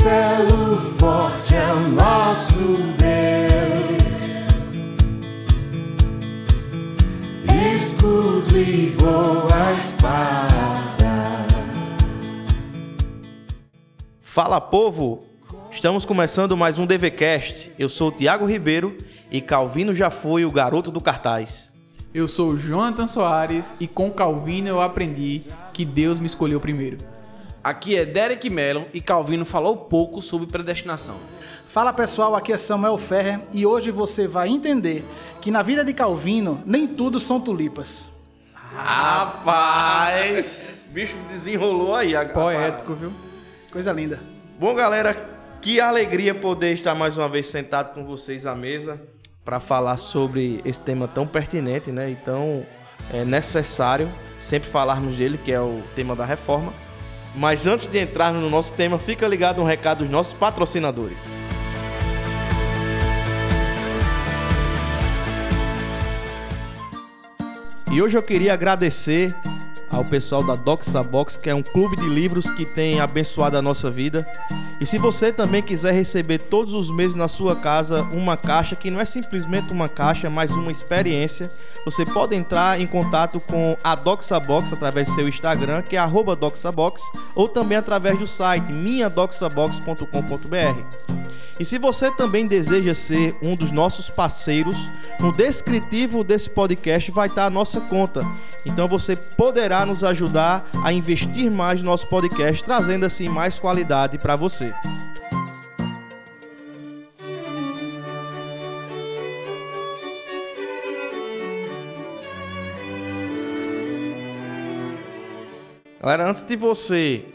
castelo forte é o nosso Deus, escudo e boa espada. Fala povo! Estamos começando mais um DVCast. Eu sou o Tiago Ribeiro e Calvino já foi o garoto do cartaz. Eu sou o Jonathan Soares e com Calvino eu aprendi que Deus me escolheu primeiro. Aqui é Derek Mellon e Calvino falou pouco sobre predestinação. Fala pessoal, aqui é Samuel Ferrer e hoje você vai entender que na vida de Calvino nem tudo são tulipas. Rapaz! bicho desenrolou aí. Poético, viu? Coisa linda. Bom, galera, que alegria poder estar mais uma vez sentado com vocês à mesa para falar sobre esse tema tão pertinente, né? E tão é, necessário sempre falarmos dele, que é o tema da reforma. Mas antes de entrarmos no nosso tema, fica ligado um recado dos nossos patrocinadores. E hoje eu queria agradecer ao pessoal da Doxa Box, que é um clube de livros que tem abençoado a nossa vida. E se você também quiser receber todos os meses na sua casa uma caixa, que não é simplesmente uma caixa, mas uma experiência, você pode entrar em contato com a Doxa Box através do seu Instagram, que é DoxaBox, ou também através do site minhadoxabox.com.br. E se você também deseja ser um dos nossos parceiros, no descritivo desse podcast vai estar a nossa conta. Então você poderá nos ajudar a investir mais no nosso podcast, trazendo assim mais qualidade para você. Galera, antes de você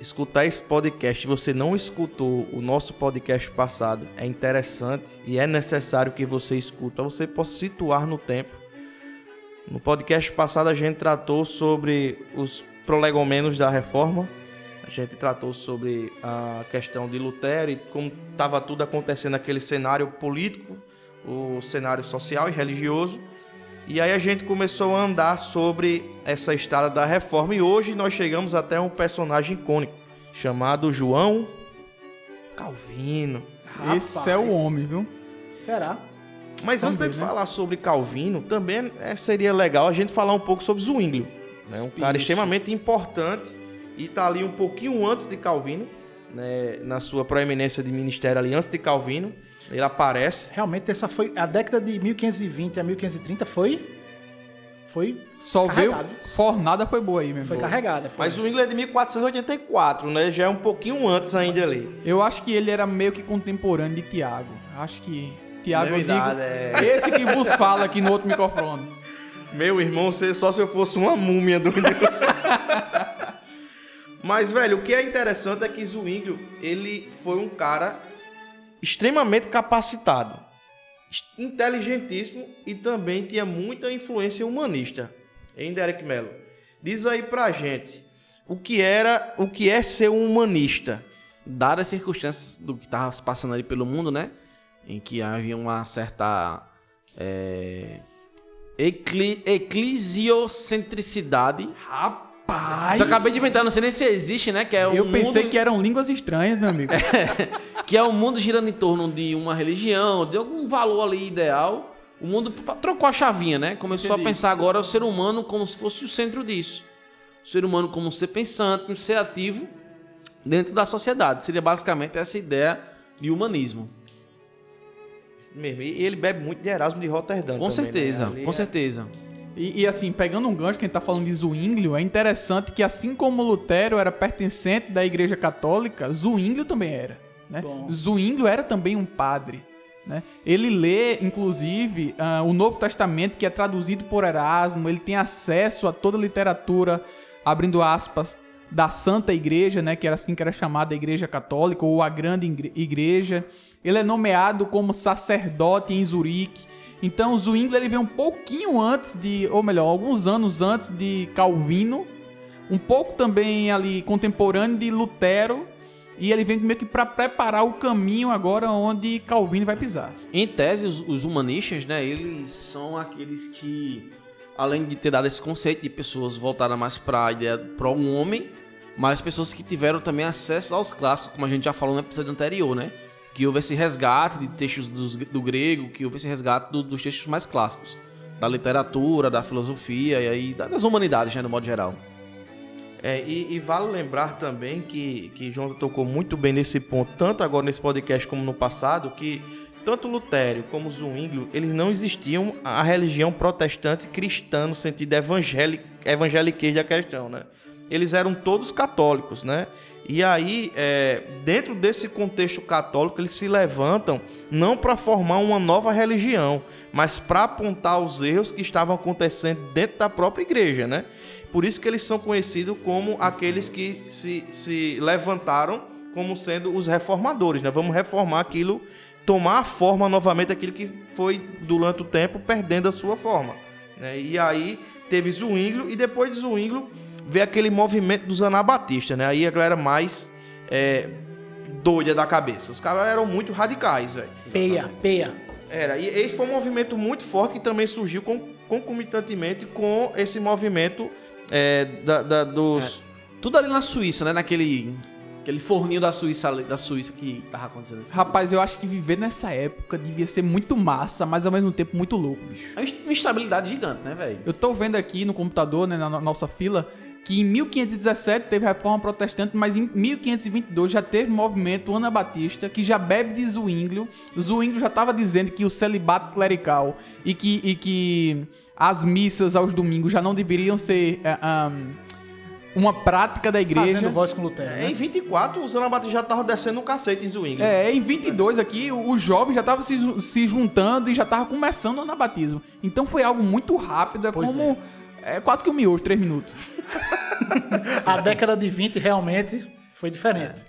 escutar esse podcast, você não escutou o nosso podcast passado, é interessante e é necessário que você escute para você possa situar no tempo. No podcast passado a gente tratou sobre os prolegomenos da reforma. A gente tratou sobre a questão de Lutero e como estava tudo acontecendo naquele cenário político, o cenário social e religioso. E aí a gente começou a andar sobre essa estrada da reforma e hoje nós chegamos até um personagem icônico chamado João Calvino. Esse é o homem, viu? Será? Mas antes de Também, né? falar sobre Calvino, também é, seria legal a gente falar um pouco sobre Zwinglio, né? Um cara extremamente importante e tá ali um pouquinho antes de Calvino, né? Na sua proeminência de ministério ali antes de Calvino, ele aparece. Realmente essa foi a década de 1520 a 1530 foi foi Só veio. Fornada foi boa aí, meu foi irmão. carregada, foi. Mas o Zwinglio é de 1484, né? Já é um pouquinho antes ainda ali. Eu acho que ele era meio que contemporâneo de Tiago. Acho que. Tiago, eu digo. é. Esse que vos fala aqui no outro microfone. Meu irmão, só se eu fosse uma múmia do. Mas, velho, o que é interessante é que Zwinglio, ele foi um cara extremamente capacitado, inteligentíssimo e também tinha muita influência humanista. Hein, Derek Mello? Diz aí pra gente, o que era, o que é ser um humanista? Dadas as circunstâncias do que estava se passando ali pelo mundo, né? Em que havia uma certa é, ecli- eclisiocentricidade. Rapaz! Isso eu acabei de inventar, não sei nem se existe, né? Que é Eu um pensei mundo, que eram línguas estranhas, meu amigo. que é um mundo girando em torno de uma religião, de algum valor ali ideal. O mundo trocou a chavinha, né? Começou Entendi. a pensar agora o ser humano como se fosse o centro disso. O ser humano como um ser pensante, um ser ativo dentro da sociedade. Seria basicamente essa ideia de humanismo. Isso mesmo, E ele bebe muito de Erasmo de Roterdã. Com também, né? certeza, Ali com é- certeza. E, e, assim, pegando um gancho que a gente tá falando de Zwinglio, é interessante que assim como Lutero era pertencente da Igreja Católica, Zwinglio também era. Né? Bom. Zwinglio era também um padre. Né? Ele lê, inclusive, ah, o Novo Testamento, que é traduzido por Erasmo, ele tem acesso a toda a literatura, abrindo aspas, da Santa Igreja, né, que era assim que era chamada a Igreja Católica, ou a Grande Igre- Igreja. Ele é nomeado como sacerdote em Zurique. Então, Zwingli ele veio um pouquinho antes de, ou melhor, alguns anos antes de Calvino, um pouco também ali contemporâneo de Lutero, e ele vem meio que para preparar o caminho agora onde Calvino vai pisar. Em tese, os, os humanistas, né, eles são aqueles que, além de ter dado esse conceito de pessoas voltadas mais para a ideia para um homem, mas pessoas que tiveram também acesso aos clássicos, como a gente já falou no episódio anterior, né? Que houve esse resgate de textos do, grego, que houve esse resgate do- dos textos mais clássicos, da literatura, da filosofia e aí da- das humanidades, né, no modo geral. É, e, e vale lembrar também que, que João tocou muito bem nesse ponto, tanto agora nesse podcast como no passado, que tanto Lutério como Zwinglio, eles não existiam a religião protestante cristã no sentido evangélico, evangeliquez da questão, né? Eles eram todos católicos, né? E aí, é, dentro desse contexto católico, eles se levantam não para formar uma nova religião, mas para apontar os erros que estavam acontecendo dentro da própria igreja, né? Por isso que eles são conhecidos como aqueles que se, se levantaram como sendo os reformadores, né? Vamos reformar aquilo, tomar a forma novamente aquilo que foi durante o tempo perdendo a sua forma. né? E aí teve Zwinglio e depois de Zwinglio veio aquele movimento dos anabatistas, né? Aí a galera mais é, doida da cabeça. Os caras eram muito radicais, velho. Peia, peia. Era, e esse foi um movimento muito forte que também surgiu com, concomitantemente com esse movimento é, da, da- dos. Tudo ali na Suíça, né? Naquele aquele forninho da Suíça, da Suíça que tava acontecendo isso. Rapaz, eu acho que viver nessa época devia ser muito massa, mas ao mesmo tempo muito louco, bicho. É uma instabilidade gigante, né, velho? Eu tô vendo aqui no computador, né, na no- nossa fila, que em 1517 teve reforma protestante, mas em 1522 já teve movimento anabatista que já bebe de Zwinglio. O Zwinglio já tava dizendo que o celibato clerical e que, e que as missas aos domingos já não deveriam ser é, ahn, uma prática da igreja. Fazendo voz com Lutero. É, Em Né? 24, os anabatistas já estavam descendo o cacete em Zwinglio. É, em 22 aqui, o- os jovens já estavam se, se juntando e já estavam começando o anabatismo. Então foi algo muito rápido, é Pois como... É. quase que um miojo, três minutos. A década de 20 realmente foi diferente.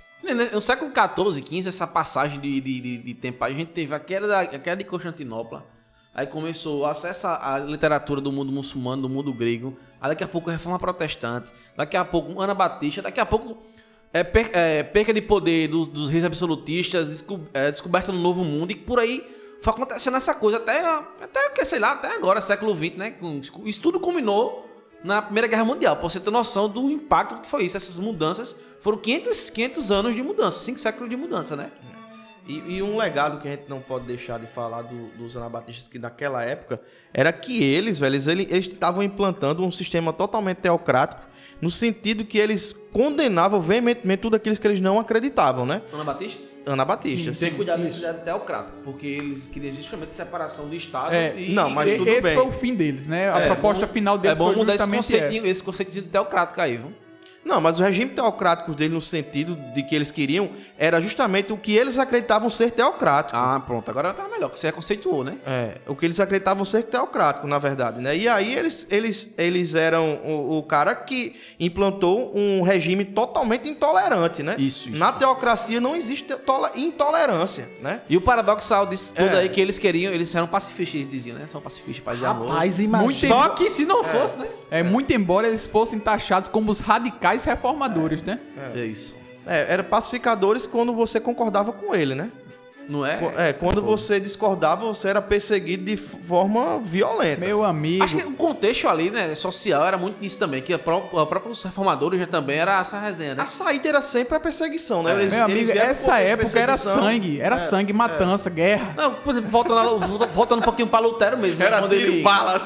No século XIV, XV, essa passagem de, de, de, tempo, a gente teve a queda, da, a queda de Constantinopla, aí começou o acesso à literatura do mundo muçulmano, do mundo grego, aí daqui a pouco a reforma protestante, daqui a pouco Ana Batista, daqui a pouco é, per- é, perca de poder do- dos reis absolutistas, desco- é, descoberta do novo mundo, e por aí foi acontecendo essa coisa até, até sei lá, até agora, século XX, né? Isso tudo culminou na Primeira Guerra Mundial, pra você ter noção do impacto que foi isso. Essas mudanças foram 500, 500 anos de mudança, 5 séculos de mudança, né? E, e um legado que a gente não pode deixar de falar do- dos anabatistas que naquela época era que eles, velho, eles eles estavam implantando um sistema totalmente teocrático, no sentido que eles condenavam veementemente tudo aquilo que eles não acreditavam, né? Ana Batista? Anabatistas. Tem que cuidar desse ideia teocrático, porque eles queriam justamente separação do Estado É, e... não, mas E- tudo esse bem. foi o fim deles, né? A É, proposta bom- final deles É bom foi mudar esse justamente conceitinho, essa. esse conceitinho teocrático aí, viu? Não, mas o regime teocrático dele, no sentido de que eles queriam, era justamente o que eles acreditavam ser teocrático. Ah, pronto, agora tá melhor, que você reconceituou, né? É, o que eles acreditavam ser teocrático, na verdade, né? E aí eles, eles, eles eram o, o cara que implantou um regime totalmente intolerante, né? Isso, isso. Na teocracia não existe intolerância, né? E o paradoxal disso tudo É. aí que eles queriam, eles eram pacifistas, eles diziam, né? São pacifistas, paz e amor. Rapaz, imagina. Só que se não fosse, né? É, muito embora eles fossem taxados como os radicais reformadores, né? É isso. É, eram pacificadores quando você concordava com ele, né? Não é? É, quando você discordava, você era perseguido de forma violenta. Meu amigo. Acho que o contexto ali, né, social era muito disso também, que a pró- a própria os reformadores já também era essa resenha, né? A saída era sempre a perseguição, né? Eles- Meu amigo, essa época era sangue, era sangue, matança, guerra. Não, voltando, voltando um pouquinho para Lutero mesmo, né, Era quando tiro, ele, bala.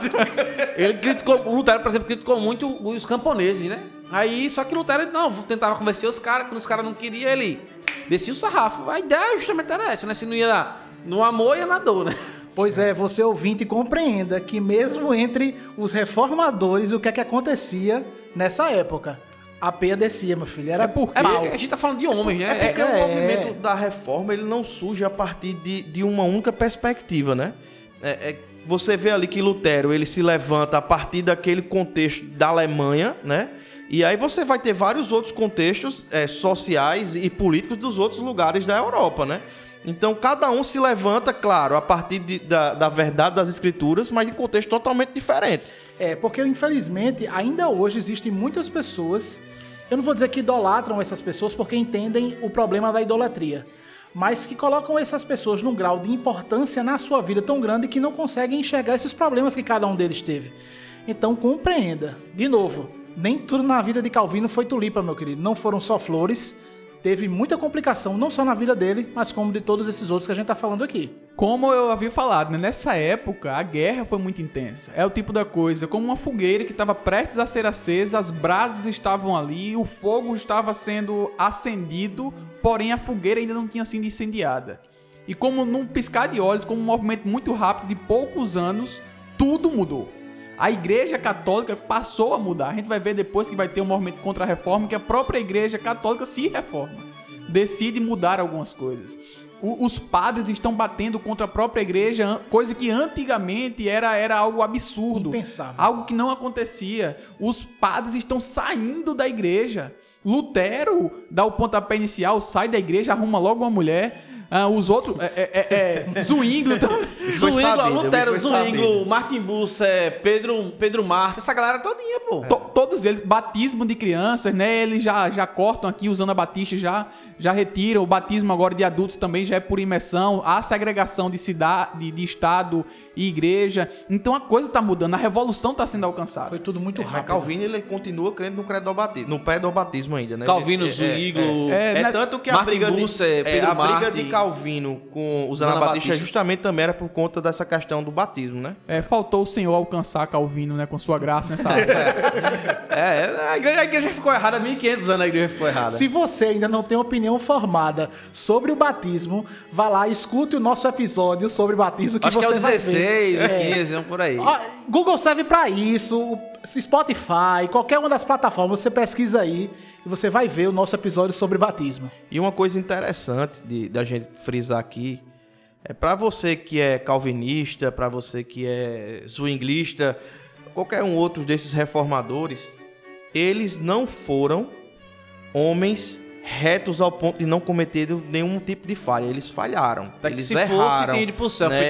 ele criticou, o Lutero, por exemplo, criticou muito os camponeses, né? Aí, só que Lutero, não, tentava convencer os caras, quando os caras não queriam, ele descia o sarrafo. A ideia justamente era essa, né? Se não ia no amor, ia na dor, né? Pois é, você ouvinte compreenda que mesmo entre os reformadores, o que é que acontecia nessa época? A peia descia, meu filho. Era É porque- É pau. porque a gente tá falando de homens, né? É porque É. o movimento da reforma ele não surge a partir de, de uma única perspectiva, né? É, é- você vê ali que Lutero ele se levanta a partir daquele contexto da Alemanha, né? E aí você vai ter vários outros contextos é, sociais e políticos dos outros lugares da Europa, né? Então cada um se levanta, claro, a partir de- da, da verdade das escrituras, mas em contexto totalmente diferente. É, porque infelizmente ainda hoje existem muitas pessoas, eu não vou dizer que idolatram essas pessoas porque entendem o problema da idolatria, mas que colocam essas pessoas num grau de importância na sua vida tão grande que não conseguem enxergar esses problemas que cada um deles teve. Então compreenda, de novo, Nem tudo na vida de Calvino foi tulipa, meu querido. Não foram só flores. Teve muita complicação, não só na vida dele, mas como de todos esses outros que a gente tá falando aqui. Como eu havia falado, né? nessa época a guerra foi muito intensa. É o tipo da coisa, como uma fogueira que estava prestes a ser acesa, as brasas estavam ali, o fogo estava sendo acendido, porém a fogueira ainda não tinha sido incendiada. E como num piscar de olhos, como um movimento muito rápido de poucos anos, tudo mudou. A Igreja Católica passou a mudar. A gente vai ver depois que vai ter um movimento contra a reforma que a própria Igreja Católica se reforma. Decide mudar algumas coisas. O- os padres estão batendo contra a própria igreja, coisa que antigamente era, era algo absurdo. Impensável. Algo que não acontecia. Os padres estão saindo da igreja. Lutero dá o pontapé inicial, sai da igreja, arruma logo uma mulher. Ah, os outros. É, é, é, é, Zwingli também. Foi Zwingli, sabido, Lutero, foi Zwingli, sabido. Martin Bucer, Pedro, Pedro Marta, essa galera todinha, pô. To- todos eles, batismo de crianças, né? Eles já, já cortam aqui usando a batista, já, já retiram. O batismo agora de adultos também já é por imersão. Há segregação de cidade, de, estado e igreja. Então a coisa tá mudando, a revolução tá sendo alcançada. Foi tudo muito Mas rápido. Calvino ele continua crendo no credobatismo, no pedobatismo ainda, né? Calvino, Ele- é- Zwingli, É, É, é né? tanto que a Martin briga, Bucer, de, é, a briga Martin. de Calvino com os anabatistas justamente também era por conta dessa questão do batismo, né? É, faltou o Senhor alcançar Calvino, né? Com sua graça nessa área. É, a igreja, a igreja ficou errada, 1500 anos a igreja ficou errada. Se você ainda não tem opinião formada sobre o batismo, vá lá, escute o nosso episódio sobre batismo que Acho que você é o vai 16, ver. o É. 15, vamos por aí. Google serve pra isso, Spotify, qualquer uma das plataformas, você pesquisa aí e você vai ver o nosso episódio sobre batismo. E uma coisa interessante de, da gente frisar aqui é para você que é calvinista, para você que é swinglista, qualquer um outro desses reformadores, eles não foram homens retos ao ponto de não cometerem nenhum tipo de falha. Eles falharam. Até que eles se erraram, fosse, tem pro céu, né?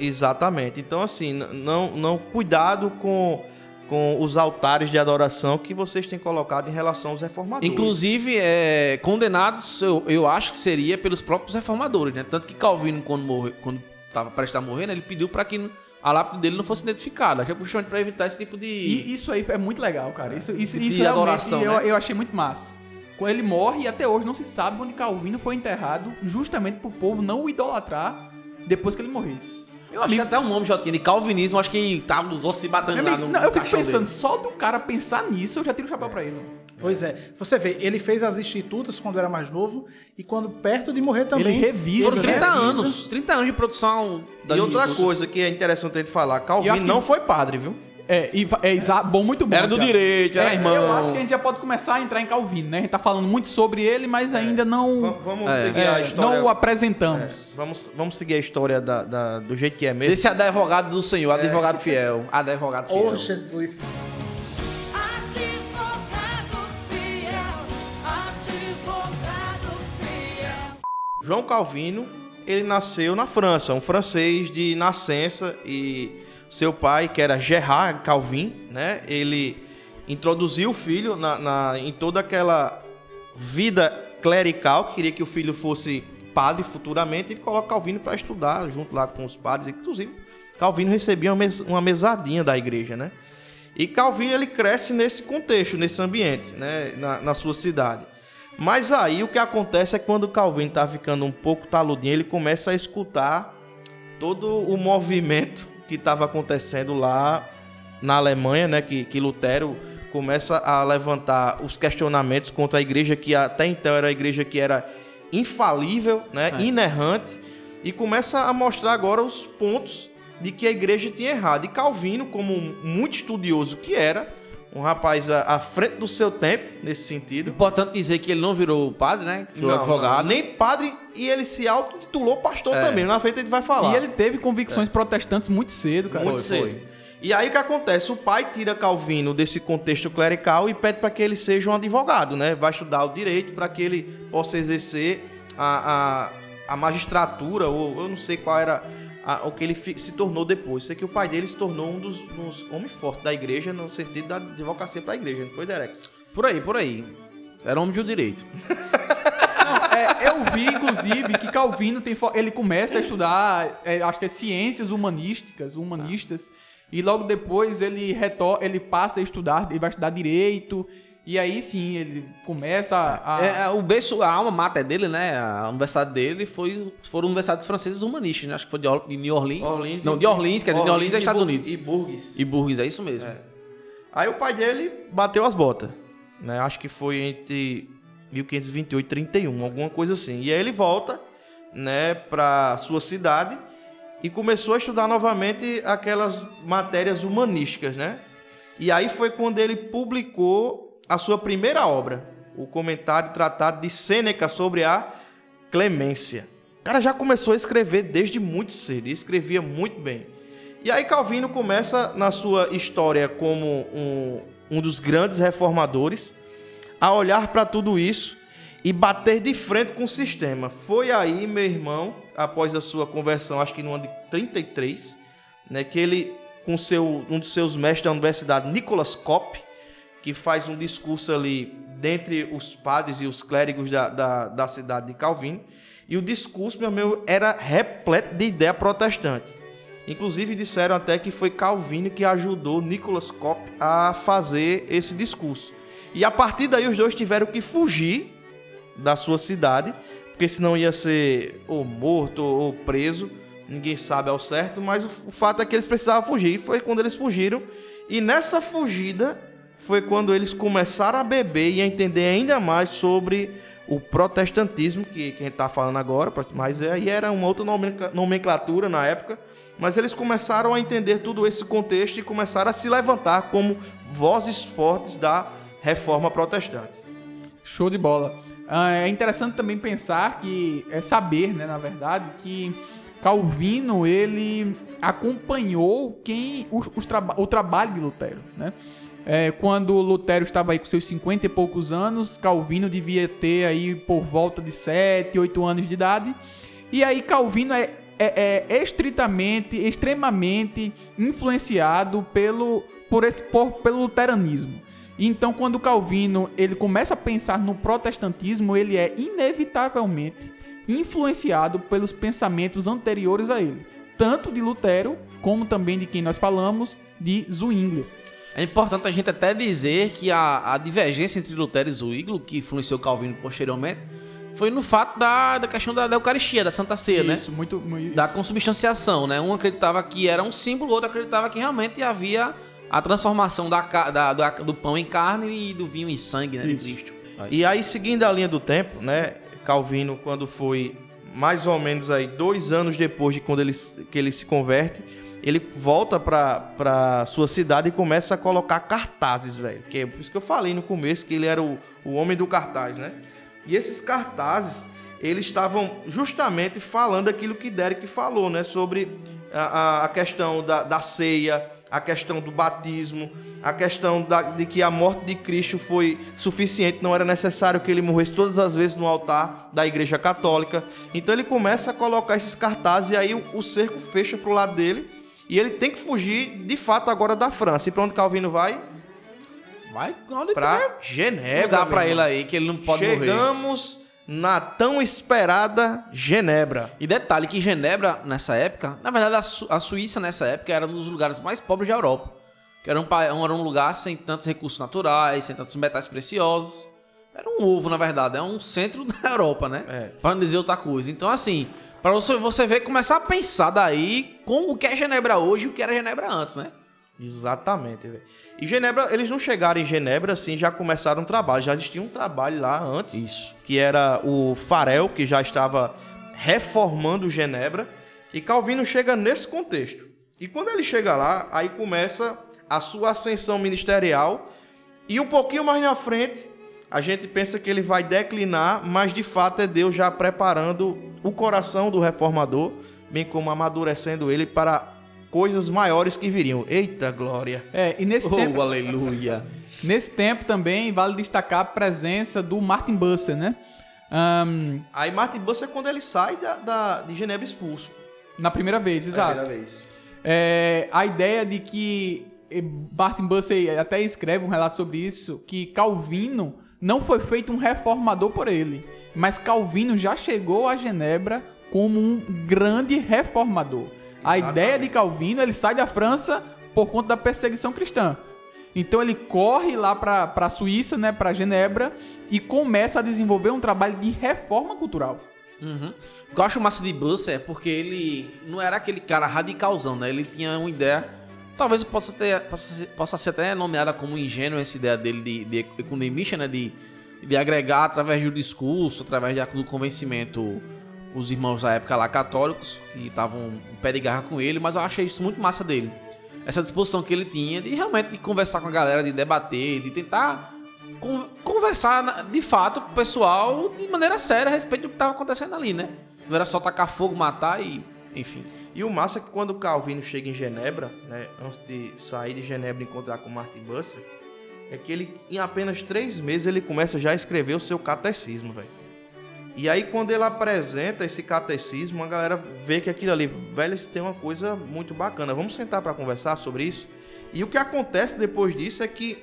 Exatamente. Então, assim, não, não cuidado com, com os altares de adoração que vocês têm colocado em relação aos reformadores. Inclusive, é, condenados, eu, eu acho que seria pelos próprios reformadores, né? Tanto que Calvino, quando morre, quando estava prestes a morrer, né, ele pediu para que a lápide dele não fosse identificada, já justamente para evitar esse tipo de... E isso aí é muito legal, cara. Isso, isso, De isso realmente adoração, eu, né? eu achei muito massa. Quando ele morre e até hoje não se sabe onde Calvino foi enterrado, justamente pro povo não o idolatrar depois que ele morresse. Meu Acho que amigo, até o nome já tinha de calvinismo, acho que tava os ossos se batendo lá amigo, no não, eu fico pensando, dele. só do cara pensar nisso, eu já tiro o chapéu pra ele. Pois é, você vê, ele fez as institutas quando era mais novo e quando perto de morrer também. Ele revisa, Foram né? 30 revisa. anos, 30 anos de produção E outra coisa que é interessante a gente falar, eu Calvino não foi padre, viu? É, e é exa- bom, muito bom. Era do direito, era É, irmão. Eu acho que a gente já pode começar a entrar em Calvino, né? A gente tá falando muito sobre ele, mas ainda não, Va- Vamos É. seguir é, a história. não o apresentamos. Vamos, vamos seguir a história da, da- do jeito que é mesmo. Esse advogado do Senhor, advogado fiel. Advogado fiel. Oh, Jesus. João Calvino, ele nasceu na França, um francês de nascença e seu pai, que era Gerard Calvin, né? Ele introduziu o filho na, na- em toda aquela vida clerical, queria que o filho fosse padre futuramente, ele coloca Calvino para estudar junto lá com os padres, inclusive Calvino recebia uma, uma mesadinha da igreja, né? E Calvino ele cresce nesse contexto, nesse ambiente, né? na, na sua cidade. Mas aí o que acontece é que quando Calvino tá ficando um pouco taludinho, ele começa a escutar todo o movimento que estava acontecendo lá na Alemanha, né? Que, que Lutero começa a levantar os questionamentos contra a igreja que até então era a igreja que era infalível, né? Inerrante e começa a mostrar agora os pontos de que a igreja tinha errado. E Calvino, como muito estudioso que era, um rapaz à, à frente do seu tempo nesse sentido, Importante dizer que ele não virou padre, né? Virou não, advogado. não, nem padre e ele se autotitulou pastor também. Na frente ele vai falar. E ele teve convicções protestantes muito cedo, cara. Muito Foi, cedo. foi. E aí o que acontece? O pai tira Calvino desse contexto clerical e pede para que ele seja um advogado, né? Vai estudar o direito para que ele possa exercer a, a, a magistratura, ou eu não sei qual era a- o que ele fi- se tornou depois. Sei que o pai dele se tornou um dos, dos homens fortes da igreja no sentido da advocacia para a igreja, não foi, Derex? Por aí, por aí. Era homem de um direito. É, eu vi, inclusive, que Calvino tem, ele começa a estudar, é, acho que é ciências humanísticas, humanistas, E logo depois ele retor ele passa a estudar, ele vai estudar direito. E aí sim, ele começa a. É, é, o berço, a alma mater dele, né? A universidade dele foi, foram universidades francesas humanistas, né? Acho que foi de, Or- de New Orleans. Orleans Não, e- de Orleans, quer dizer, de Orleans é e Estados Unidos. E E, Burgess. Burgess, é isso mesmo. Aí o pai dele bateu as botas, né? Acho que foi entre 1528 e 31, alguma coisa assim. E aí ele volta, né, para sua cidade e começou a estudar novamente aquelas matérias humanísticas, né? E aí foi quando ele publicou a sua primeira obra, o comentário tratado de Sêneca sobre a clemência. O cara já começou a escrever desde muito cedo e escrevia muito bem. E aí Calvino começa na sua história como um, um dos grandes reformadores a olhar para tudo isso e bater de frente com o sistema. Foi aí, meu irmão, após a sua conversão, acho que no ano de 33, né, que ele, com seu, um dos seus mestres da universidade, Nicholas Kopp, que faz um discurso ali dentre os padres e os clérigos da, da, da cidade de Calvino, e o discurso, meu amigo, era repleto de ideia protestante. Inclusive disseram até que foi Calvino que ajudou Nicholas Kopp a fazer esse discurso. E a partir daí os dois tiveram que fugir da sua cidade, porque senão ia ser ou morto ou preso, ninguém sabe ao certo, mas o fato é que eles precisavam fugir. E foi quando eles fugiram, e nessa fugida foi quando eles começaram a beber e a entender ainda mais sobre o protestantismo, que, que a gente está falando agora, mas aí era uma outra nomencla- nomenclatura na época, mas eles começaram a entender todo esse contexto e começaram a se levantar como vozes fortes da reforma protestante. Show de bola. Ah, é interessante também pensar que é saber, né, na verdade, que Calvino ele acompanhou quem os, os traba- o trabalho de Lutero, né? É, quando Lutero estava aí com seus 50 e poucos anos, Calvino devia ter aí por volta de 7, 8 anos de idade. E aí Calvino é, é, é estritamente, extremamente influenciado pelo, por esse, por, pelo luteranismo. Então, quando Calvino ele começa a pensar no protestantismo, ele é inevitavelmente influenciado pelos pensamentos anteriores a ele, tanto de Lutero como também de quem nós falamos, de Zwingli. É importante a gente até dizer que a, a divergência entre Lutero e Zwingli, que influenciou Calvino posteriormente, foi no fato da, da questão da, da Eucaristia, da Santa Ceia, né? Isso, muito, muito Da consubstanciação, né? Um acreditava que era um símbolo, o outro acreditava que realmente havia a transformação da, da- da- do pão em carne e do vinho em sangue, né? De Cristo. E aí, seguindo a linha do tempo, né? Calvino, quando foi mais ou menos aí dois anos depois de quando ele, que ele se converte, ele volta para sua cidade e começa a colocar cartazes, velho. Que é por isso que eu falei no começo que ele era o, o homem do cartaz, né? E esses cartazes, eles estavam justamente falando aquilo que Derek falou, né? Sobre a, a- questão da, da ceia, a questão do batismo, a questão da- de que a morte de Cristo foi suficiente, não era necessário que ele morresse todas as vezes no altar da Igreja Católica. Então ele começa a colocar esses cartazes e aí o, o cerco fecha pro lado dele e ele tem que fugir de fato agora da França. E para onde Calvino vai? Vai onde Para tem Genebra. lugar pra ele aí, que ele não pode morrer. Chegamos na tão esperada Genebra. E detalhe que Genebra, nessa época, na verdade a, Su- a Suíça nessa época era um dos lugares mais pobres da Europa. Que era um, era um lugar sem tantos recursos naturais, sem tantos metais preciosos. Era um ovo, na verdade, é um centro da Europa, né? É. Pra não dizer outra coisa. Então, assim, pra você, você ver, começar a pensar daí com o que é Genebra hoje e o que era Genebra antes, né? Exatamente, velho. E Genebra, eles não chegaram em Genebra assim, já começaram um trabalho, já existia um trabalho lá antes. Isso. Que era o Farel, que já estava reformando Genebra. E Calvino chega nesse contexto. E quando ele chega lá, aí começa a sua ascensão ministerial. E um pouquinho mais na frente, a gente pensa que ele vai declinar, mas de fato é Deus já preparando o coração do reformador, bem como amadurecendo ele para coisas maiores que viriam. Eita glória! É, e nesse Oh, tempo, aleluia. nesse tempo também vale destacar a presença do Martin Buster, né? Ahn, Aí Martin Buster é quando ele sai da, da- de Genebra expulso. na primeira vez, exato. vez. É, a ideia de que eh, Martin Bucer até escreve um relato sobre isso, que Calvino não foi feito um reformador por ele, mas Calvino já chegou a Genebra como um grande reformador. A Exatamente. ideia de Calvino, ele sai da França, por conta da perseguição cristã. Então ele corre lá pra, pra Suíça, né, pra Genebra, e começa a desenvolver um trabalho de reforma cultural. Uhum. O que eu acho massa de Busser é porque ele não era aquele cara radicalzão, né? Ele tinha uma ideia. Talvez possa, ter, possa, possa ser até nomeada como ingênua essa ideia dele de, de economista, né? De, de agregar através do discurso, através do convencimento, os irmãos da época lá católicos, que estavam pé de garra com ele, mas eu achei isso muito massa dele. Essa disposição que ele tinha de realmente de conversar com a galera, de debater, de tentar con- conversar de fato com o pessoal de maneira séria a respeito do que estava acontecendo ali, né? Não era só tacar fogo, matar e. Enfim. E o massa é que quando o Calvino chega em Genebra, né, antes de sair de Genebra e encontrar com Martin Busser, é que ele, em apenas três meses, ele começa já a escrever o seu catecismo, velho. E aí, quando ele apresenta esse catecismo, a galera vê que aquilo ali, velho, tem uma coisa muito bacana. Vamos sentar para conversar sobre isso? E o que acontece depois disso é que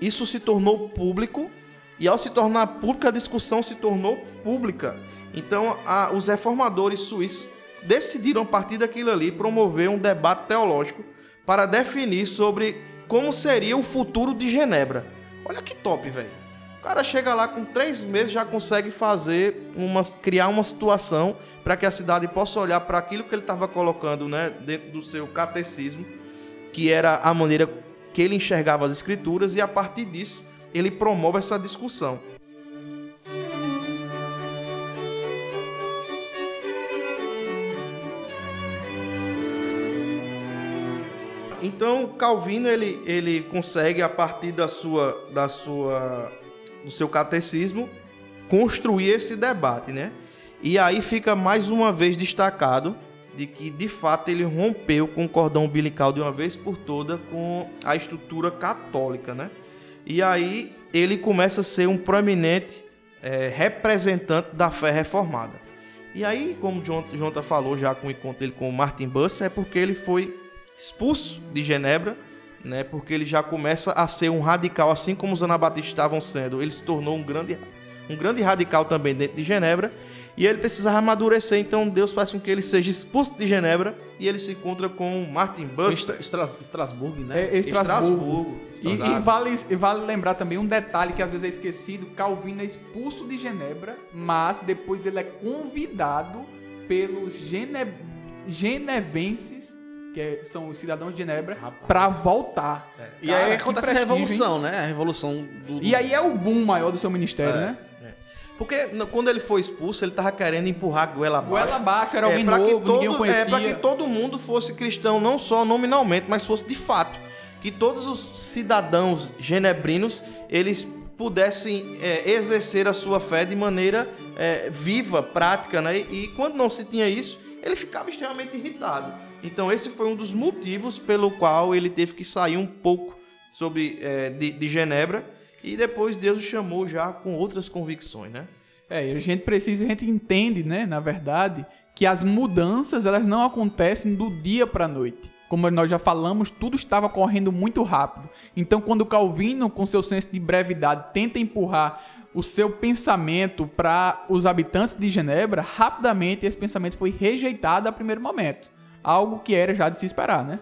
isso se tornou público, e ao se tornar pública, a discussão se tornou pública. Então, a- os reformadores suíços decidiram, partir daquilo ali, promover um debate teológico para definir sobre como seria o futuro de Genebra. Olha que top, velho. O cara chega lá com três meses já consegue fazer uma, criar uma situação para que a cidade possa olhar para aquilo que ele estava colocando, né, dentro do seu catecismo, que era a maneira que ele enxergava as escrituras e a partir disso ele promove essa discussão. Então Calvino ele, ele consegue a partir da sua da sua do seu catecismo construir esse debate, né? E aí fica mais uma vez destacado de que de fato ele rompeu com o cordão umbilical de uma vez por toda com a estrutura católica, né? E aí ele começa a ser um proeminente eh, representante da fé reformada. E aí, como Jonathan falou já com o encontro dele com Martin Busser, é porque ele foi expulso de Genebra, né? Porque ele já começa a ser um radical, assim como os anabatistas estavam sendo. Ele se tornou um grande, um grande radical também dentro de Genebra. E ele precisava amadurecer, então Deus faz com que ele seja expulso de Genebra e ele se encontra com Martin. Estra- Estra- Estrasburgo, né? É, Estrasburgo. E, e Exato. vale, e vale lembrar também um detalhe que às vezes é esquecido: Calvino é expulso de Genebra, mas depois ele é convidado pelos gene, genevenses, que é- são os cidadãos de Genebra, pra voltar. E Cara, aí que acontece a hein? revolução, né? A revolução do. do- E aí é o boom maior do seu ministério, É. né? Porque no- quando ele foi expulso, ele tava querendo empurrar a goela abaixo. Goela abaixo, era alguém novo, ninguém o todo- É, pra conhecia. que todo mundo fosse cristão, não só nominalmente, mas fosse de fato. Que todos os cidadãos genebrinos, eles pudessem é, exercer a sua fé de maneira é, viva, prática, né? E, e quando não se tinha isso, ele ficava extremamente irritado. Então esse foi um dos motivos pelo qual ele teve que sair um pouco sobre, é, de, de Genebra. E depois Deus o chamou já com outras convicções, né? É, a gente precisa, a gente entende, né, na verdade, que as mudanças elas não acontecem do dia para noite. Como nós já falamos, tudo estava correndo muito rápido. Então, quando Calvino, com seu senso de brevidade, tenta empurrar o seu pensamento para os habitantes de Genebra, rapidamente esse pensamento foi rejeitado a primeiro momento. Algo que era já de se esperar, né?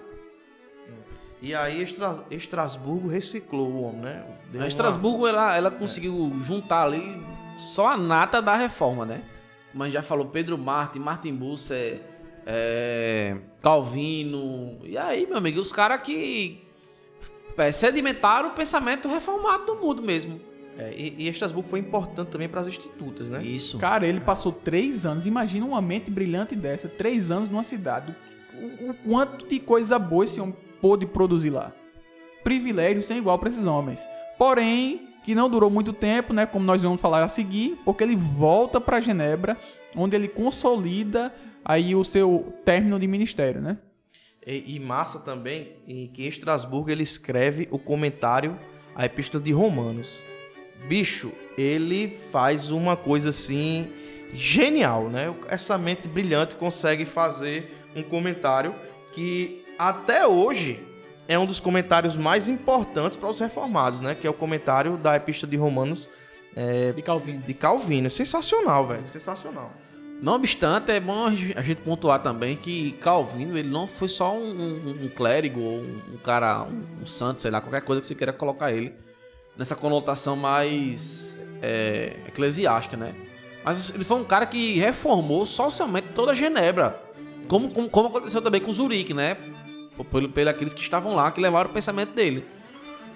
E aí Estra- Estrasburgo reciclou o homem, né? Deu A uma- Estrasburgo, ela, ela conseguiu juntar ali só a nata da reforma, né? Como a gente já falou, Pedro Martin, Martin Busser, é, Calvino. E aí, meu amigo, os caras que é, sedimentaram o pensamento reformado do mundo mesmo. É, e, e Estrasburgo foi importante também para as institutas, né? Isso. Cara, ele passou três anos. Imagina uma mente brilhante dessa, três anos numa cidade. O, quanto de coisa boa esse homem pôde produzir lá. Privilégio sem igual para esses homens. Porém, que não durou muito tempo, né? Como nós vamos falar a seguir, porque ele volta para Genebra, onde ele consolida aí o seu término de ministério, né? E, e massa também em que em Estrasburgo ele escreve o comentário à Epístola de Romanos. Bicho, ele faz uma coisa assim genial, né? Essa mente brilhante consegue fazer um comentário que até hoje é um dos comentários mais importantes para os reformados, né? Que é o comentário da Epístola de Romanos é, De Calvino. de Calvino. Sensacional, velho. Sensacional. Não obstante, é bom a gen- a gente pontuar também que Calvino ele não foi só um, um- um clérigo ou um, um cara, um, um santo, sei lá, qualquer coisa que você queira colocar ele nessa conotação mais é, eclesiástica, né? Mas ele foi um cara que reformou socialmente toda a Genebra, como, como, como aconteceu também com Zurique, né? Pelo, pelo aqueles que estavam lá que levaram o pensamento dele.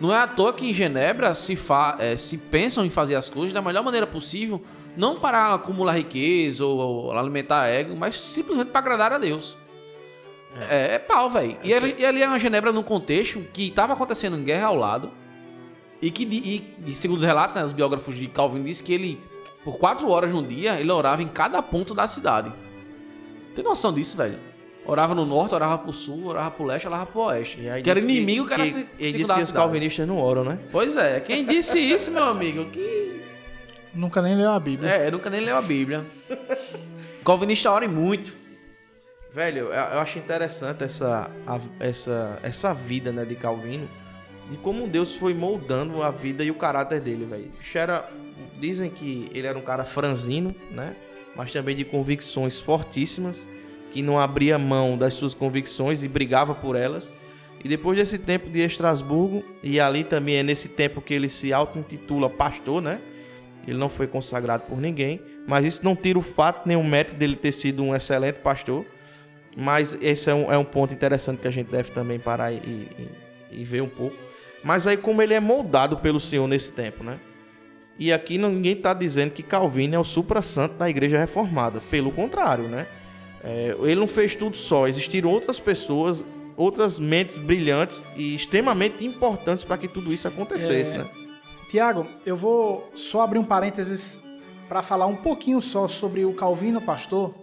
Não é à toa que em Genebra se, fa eh, se pensam em fazer as coisas da melhor maneira possível, não para acumular riqueza ou, ou alimentar ego, mas simplesmente para agradar a Deus. É, é pau, velho. E, ali- e ali é uma Genebra num contexto que estava acontecendo guerra ao lado. E que, e, e segundo os relatos, né, os biógrafos de Calvin diz que ele, por quatro horas no dia, ele orava em cada ponto da cidade. Tem noção disso, velho? Orava no norte, orava pro sul, orava pro leste, orava pro oeste. E aí que era inimigo, que, era que, se, Ele disse que os calvinistas não oram, né? Pois é, quem disse isso, meu amigo? Que. Nunca nem leu a Bíblia. É, nunca nem leu a Bíblia. Calvinista ora muito. Velho, eu, eu acho interessante essa, a- essa, essa vida, né, de Calvino. De como Deus foi moldando a vida e o caráter dele, velho. O. Dizem que ele era um cara franzino, né? Mas também de convicções fortíssimas. Que não abria mão das suas convicções e brigava por elas. E depois desse tempo de Estrasburgo, e ali também é nesse tempo que ele se auto-intitula pastor, né? Ele não foi consagrado por ninguém, mas isso não tira o fato nem o mérito dele ter sido um excelente pastor. Mas esse é um, é um ponto interessante que a gente deve também parar e, e- e ver um pouco. Mas aí como ele é moldado pelo Senhor nesse tempo, né? E aqui ninguém está dizendo que Calvino é o supra-santo da igreja reformada. Pelo contrário, né? É, ele não fez tudo só. Existiram outras pessoas, outras mentes brilhantes e extremamente importantes para que tudo isso acontecesse, É. né? Tiago, eu vou só abrir um parênteses para falar um pouquinho só sobre o Calvino Pastor,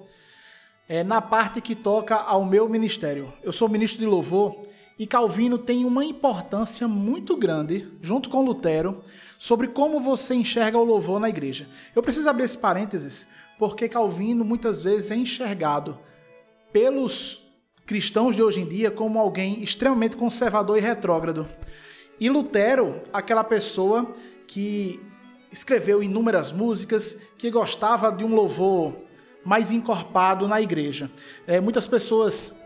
é, na parte que toca ao meu ministério. Eu sou ministro de louvor e Calvino tem uma importância muito grande, junto com Lutero, sobre como você enxerga o louvor na igreja. Eu preciso abrir esse parênteses porque Calvino muitas vezes é enxergado pelos cristãos de hoje em dia como alguém extremamente conservador e retrógrado. E Lutero, aquela pessoa que escreveu inúmeras músicas, que gostava de um louvor mais encorpado na igreja. É, muitas pessoas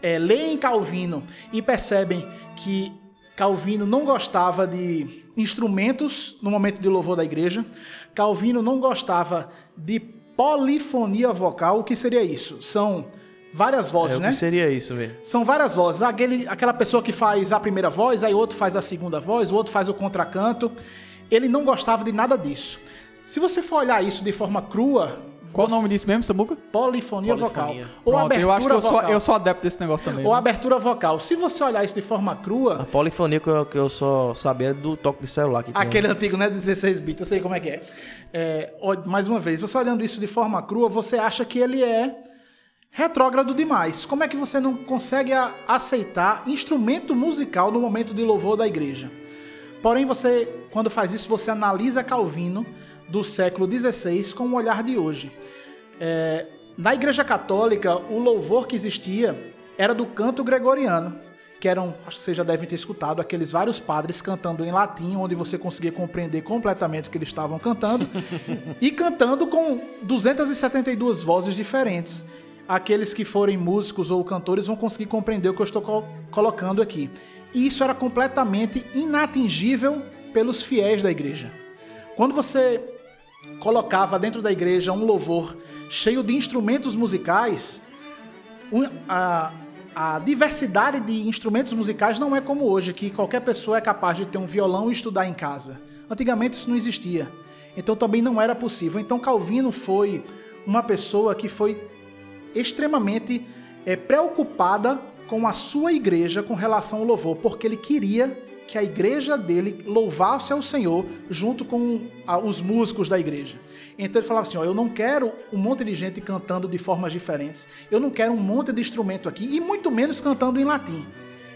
é, leem Calvino e percebem que Calvino não gostava de instrumentos no momento de louvor da igreja. Calvino não gostava de polifonia vocal. O que seria isso? São várias vozes, É, o né? que seria isso, velho? São várias vozes. Aquele, aquela pessoa que faz a primeira voz, aí outro faz a segunda voz, o outro faz o contracanto. Ele não gostava de nada disso. Se você for olhar isso de forma crua. Qual o nome disso mesmo, Samuca? Polifonia, vocal. Polifonia. Ou Pronto, abertura eu acho que eu sou, vocal. eu sou adepto desse negócio também. Ou viu? abertura vocal. Se você olhar isso de forma A crua, polifonia que eu, que eu só sabia era do toque de celular que aquele antigo, né, 16 bits, eu sei como é que é. é. Mais uma vez, você olhando isso de forma crua, você acha que ele é retrógrado demais. Como é que você não consegue a- aceitar instrumento musical no momento de louvor da igreja? Porém, você, quando faz isso, você analisa Calvino do século XVI com o olhar de hoje. É, na Igreja Católica, o louvor que existia era do canto gregoriano, que eram, acho que vocês já devem ter escutado, aqueles vários padres cantando em latim, onde você conseguia compreender completamente o que eles estavam cantando, e cantando com 272 vozes diferentes. Aqueles que forem músicos ou cantores vão conseguir compreender o que eu estou col- colocando aqui. E isso era completamente inatingível pelos fiéis da igreja. Quando você colocava dentro da igreja um louvor cheio de instrumentos musicais, a, a diversidade de instrumentos musicais não é como hoje, que qualquer pessoa é capaz de ter um violão e estudar em casa. Antigamente isso não existia. Então também não era possível. Então Calvino foi uma pessoa que foi extremamente eh, preocupada com a sua igreja com relação ao louvor, porque ele queria que a igreja dele louvasse ao Senhor junto com ah, os músicos da igreja. Então ele falava assim: ó, eu não quero um monte de gente cantando de formas diferentes, eu não quero um monte de instrumento aqui, e muito menos cantando em latim.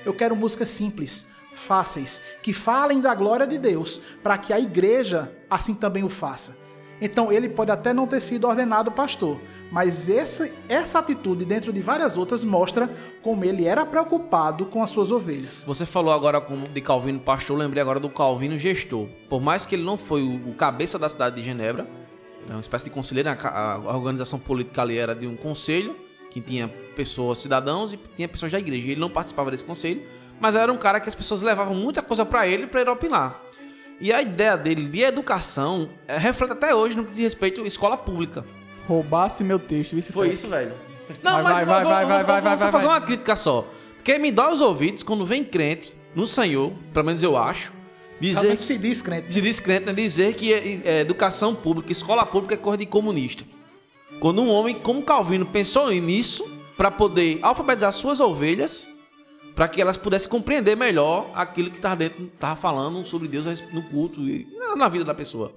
Eu quero músicas simples, fáceis, que falem da glória de Deus, para que a igreja assim também o faça. Então ele pode até não ter sido ordenado pastor, mas essa, essa atitude, dentro de várias outras, mostra como ele era preocupado com as suas ovelhas. Você falou agora de Calvino pastor, lembrei agora do Calvino gestor. Por mais que ele não foi o, cabeça da cidade de Genebra, né, uma espécie de conselheiro. A, organização política ali era de um conselho, que tinha pessoas, cidadãos e tinha pessoas da igreja. Ele não participava desse conselho, mas era um cara que as pessoas levavam muita coisa pra ele pra ele opinar. E a ideia dele de educação é, reflete até hoje no que diz respeito à escola pública. Roubasse meu texto. Isso Foi isso, velho. Não, Vai, mas vai, vai, vou- vai, vou- vai, vou- vai, vou vai, só vai, fazer vai. uma crítica só. Porque me dói os ouvidos quando vem crente no Senhor, pelo menos eu acho, dizer Realmente se diz crente. se diz crente, né, dizer que é, é, educação pública, escola pública é coisa de comunista. Quando um homem como Calvino pensou nisso para poder alfabetizar suas ovelhas, para que elas pudessem compreender melhor aquilo que estava dentro, tava falando sobre Deus no culto e na- vida da pessoa.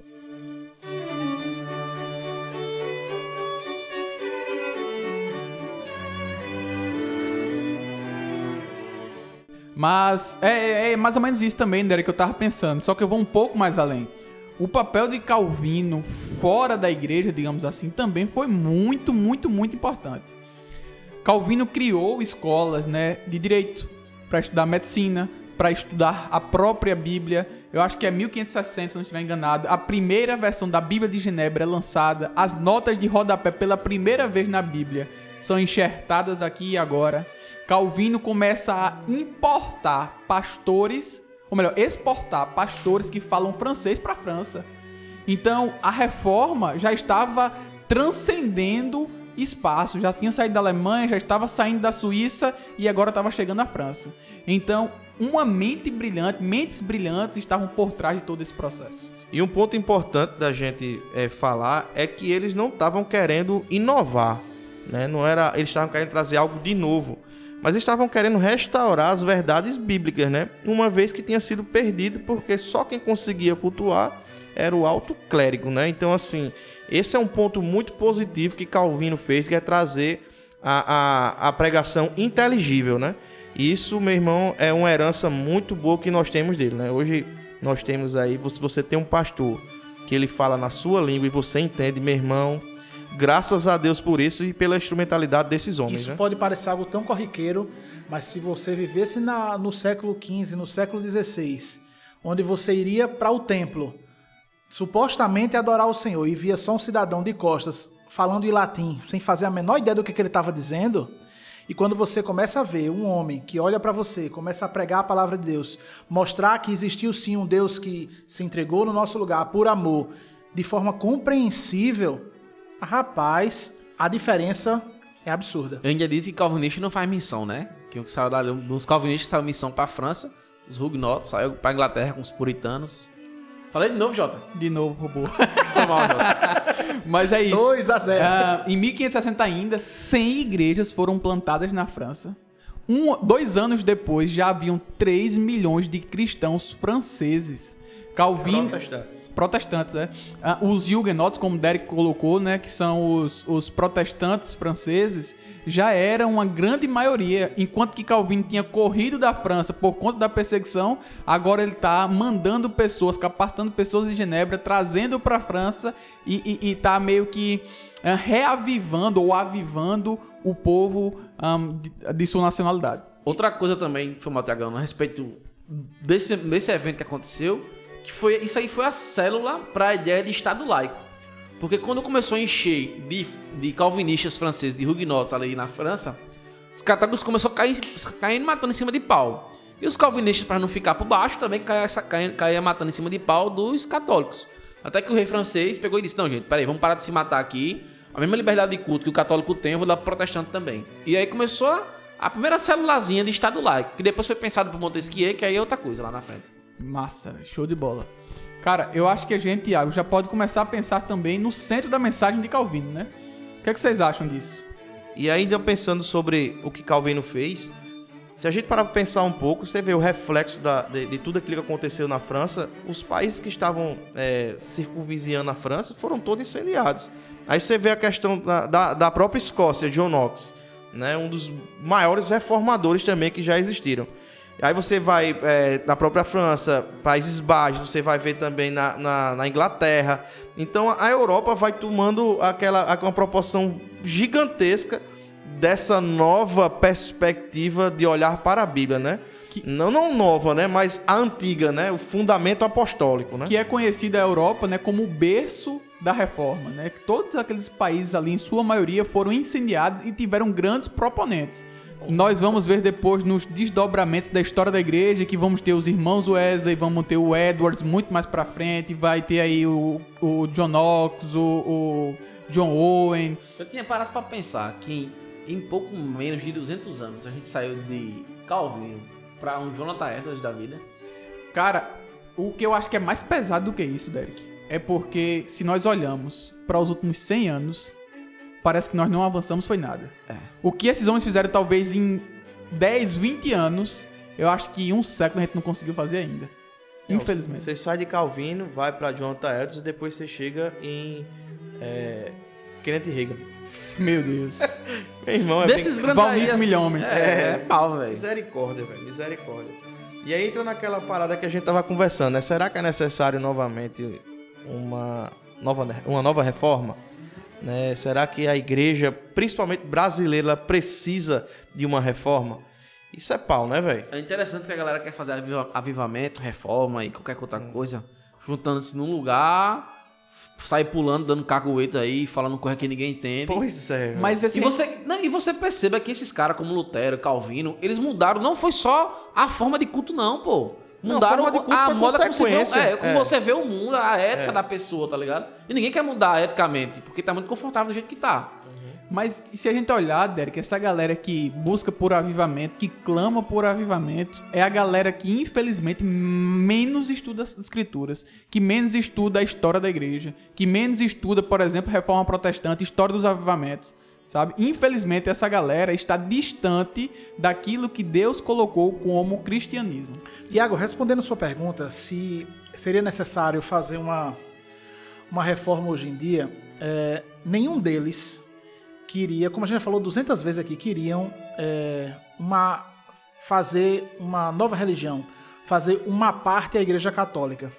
Mas é, é mais ou menos isso também, Derek, que eu tava pensando. Só que eu vou um pouco mais além. O papel de Calvino fora da igreja, digamos assim, também foi muito, muito, muito importante. Calvino criou escolas né, de direito para estudar medicina, para estudar a própria Bíblia. Eu acho que é 1560, se não estiver enganado. A primeira versão da Bíblia de Genebra é lançada. As notas de rodapé pela primeira vez na Bíblia são enxertadas aqui e agora. Calvino começa a importar pastores, ou melhor, exportar pastores que falam francês para a França. Então, a reforma já estava transcendendo espaço, já tinha saído da Alemanha, já estava saindo da Suíça e agora estava chegando à França. Então, uma mente brilhante, mentes brilhantes estavam por trás de todo esse processo. E um ponto importante da gente é, falar é que eles não estavam querendo inovar, né? Não era, eles estavam querendo trazer algo de novo, mas estavam querendo restaurar as verdades bíblicas, né? Uma vez que tinha sido perdido, porque só quem conseguia cultuar era o alto clérigo, né? Então, assim, esse é um ponto muito positivo que Calvino fez, que é trazer a, a, a pregação inteligível, né? Isso, meu irmão, é uma herança muito boa que nós temos dele, né? Hoje nós temos aí, se você tem um pastor que ele fala na sua língua e você entende, meu irmão, graças a Deus por isso e pela instrumentalidade desses homens, Isso né? pode parecer algo tão corriqueiro, mas se você vivesse na- no século XV, no século XVI, onde você iria para o templo, supostamente adorar o Senhor, e via só um cidadão de costas falando em latim, sem fazer a menor ideia do que, que ele estava dizendo, e quando você começa a ver um homem que olha para você, começa a pregar a palavra de Deus, mostrar que existiu sim um Deus que se entregou no nosso lugar por amor, de forma compreensível, rapaz, a diferença é absurda. Eu ainda disse que calvinista não faz missão, né? Que saiu dali, dos calvinistas saiu missão pra França, os huguenotes saiu pra Inglaterra com os puritanos. Falei de novo, Jota. De novo, robô. Foi mal, Jota. Mas é isso. 2 a 0. Ah, em 1560 ainda, 100 igrejas foram plantadas na França. Um, dois anos depois, já haviam 3 milhões de cristãos franceses. Calvino... Protestantes. Protestantes, é. Ah, os Huguenots, como o Derek colocou, né, que são os, os protestantes franceses, já eram uma grande maioria. Enquanto que Calvino tinha corrido da França por conta da perseguição, agora ele está mandando pessoas, capacitando pessoas de Genebra, trazendo para a França e, e, e tá meio que ah, reavivando ou avivando o povo ah, de, de sua nacionalidade. Outra coisa também, Tiagão, a respeito desse, desse evento que aconteceu, que foi isso aí foi a célula para a ideia de Estado laico. Porque quando começou a encher de, de calvinistas franceses, de huguenotes ali na França, os católicos começaram a cair, matando em cima de pau. E os calvinistas, para não ficar por baixo, também caía, caía, caía matando em cima de pau dos católicos. Até que o rei francês pegou e disse: Não, gente, peraí, vamos parar de se matar aqui. A mesma liberdade de culto que o católico tem, eu vou dar pro protestante também. E aí começou a, a primeira célulazinha de Estado laico, que depois foi pensado por Montesquieu, que aí é outra coisa lá na frente. Massa, show de bola. Cara, eu acho que a gente, Iago, já pode começar a pensar também no centro da mensagem de Calvino, né? O que, é que vocês acham disso? E ainda pensando sobre o que Calvino fez, se a gente parar para pensar um pouco, você vê o reflexo da- de, de tudo aquilo que aconteceu na França, os países que estavam é, circunvizinhando a França foram todos incendiados. Aí você vê a questão da, da, da própria Escócia, John Knox, né, um dos maiores reformadores também que já existiram. Aí você vai é, na própria França, Países Baixos, você vai ver também na, na, na Inglaterra. Então a Europa vai tomando aquela uma proporção gigantesca dessa nova perspectiva de olhar para a Bíblia, né? Não, não nova, né? Mas a antiga, né? O fundamento apostólico, né? Que é conhecida a Europa, né, como o berço da reforma, né? Que todos aqueles países ali, em sua maioria, foram incendiados e tiveram grandes proponentes. Nós vamos ver depois nos desdobramentos da história da igreja que vamos ter os irmãos Wesley, vamos ter o Edwards muito mais pra frente, vai ter aí o, o John Knox, o, o John Owen. Eu tinha parado pra pensar que em pouco menos de 200 anos a gente saiu de Calvino pra um Jonathan Edwards da vida. Cara, o que eu acho que é mais pesado do que isso, Derek, é porque se nós olhamos para os últimos 100 anos, parece que nós não avançamos foi nada. O que esses homens fizeram talvez em 10, 20 anos, eu acho que em um século a gente não conseguiu fazer ainda. Infelizmente. Você sai de Calvino, vai pra Jonathan Edwards e depois você chega em é, Kenneth Reagan. Meu Deus. Meu irmão, é Desses bem... grandes Valnice aí, assim, Milhomens. É, é pau, velho. Misericórdia, velho, misericórdia. E aí entra naquela parada que a gente tava conversando, né? Será que é necessário novamente uma nova, uma nova reforma? Né? Será que a igreja, principalmente brasileira, precisa de uma reforma? Isso é pau, né, velho? É interessante que a galera quer fazer aviva- avivamento, reforma e qualquer outra coisa, juntando-se num lugar, sai pulando, dando cagueta aí, falando coisa que ninguém entende. Pois é. Mas assim, E você, não, e você perceba que esses caras como Lutero, Calvino, eles mudaram, não foi só a forma de culto, não, pô. Não, a Mudaram culto a foi moda como você, vê, é, como É. você vê o mundo, a ética da pessoa, tá ligado? E ninguém quer mudar eticamente, porque tá muito confortável do jeito que tá. Mas e se a gente olhar, Derek, essa galera que busca por avivamento, que clama por avivamento, é a galera que, infelizmente, menos estuda as escrituras, que menos estuda a história da igreja, que menos estuda, por exemplo, reforma protestante, história dos avivamentos. Sabe? Infelizmente, essa galera está distante daquilo que Deus colocou como cristianismo. Tiago, respondendo sua pergunta, se seria necessário fazer uma, uma reforma hoje em dia, é, nenhum deles queria, como a gente já falou 200 vezes aqui, queriam é, uma, fazer uma nova religião, fazer uma parte à Igreja Católica.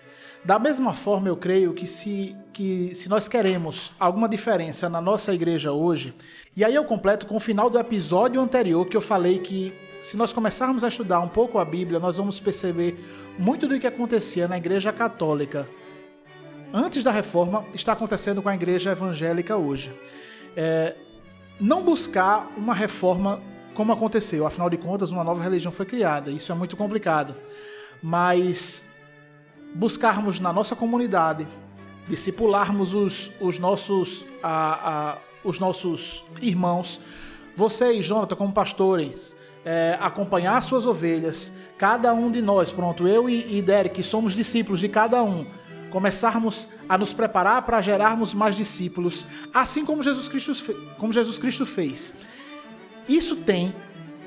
Da mesma forma, eu creio que se, que se nós queremos alguma diferença na nossa igreja hoje, e aí eu completo com o final do episódio anterior que eu falei que se nós começarmos a estudar um pouco a Bíblia, nós vamos perceber muito do que acontecia na igreja católica antes da reforma está acontecendo com a igreja evangélica hoje. É, não buscar uma reforma como aconteceu, afinal de contas, uma nova religião foi criada, isso é muito complicado. Mas buscarmos na nossa comunidade, discipularmos os, os, nossos, a, a, os nossos irmãos, vocês, Jonathan, como pastores, é, acompanhar suas ovelhas, cada um de nós, pronto, eu e, e Derek, somos discípulos de cada um, começarmos a nos preparar para gerarmos mais discípulos, assim como Jesus Cristo, como Jesus Cristo fez. Isso tem,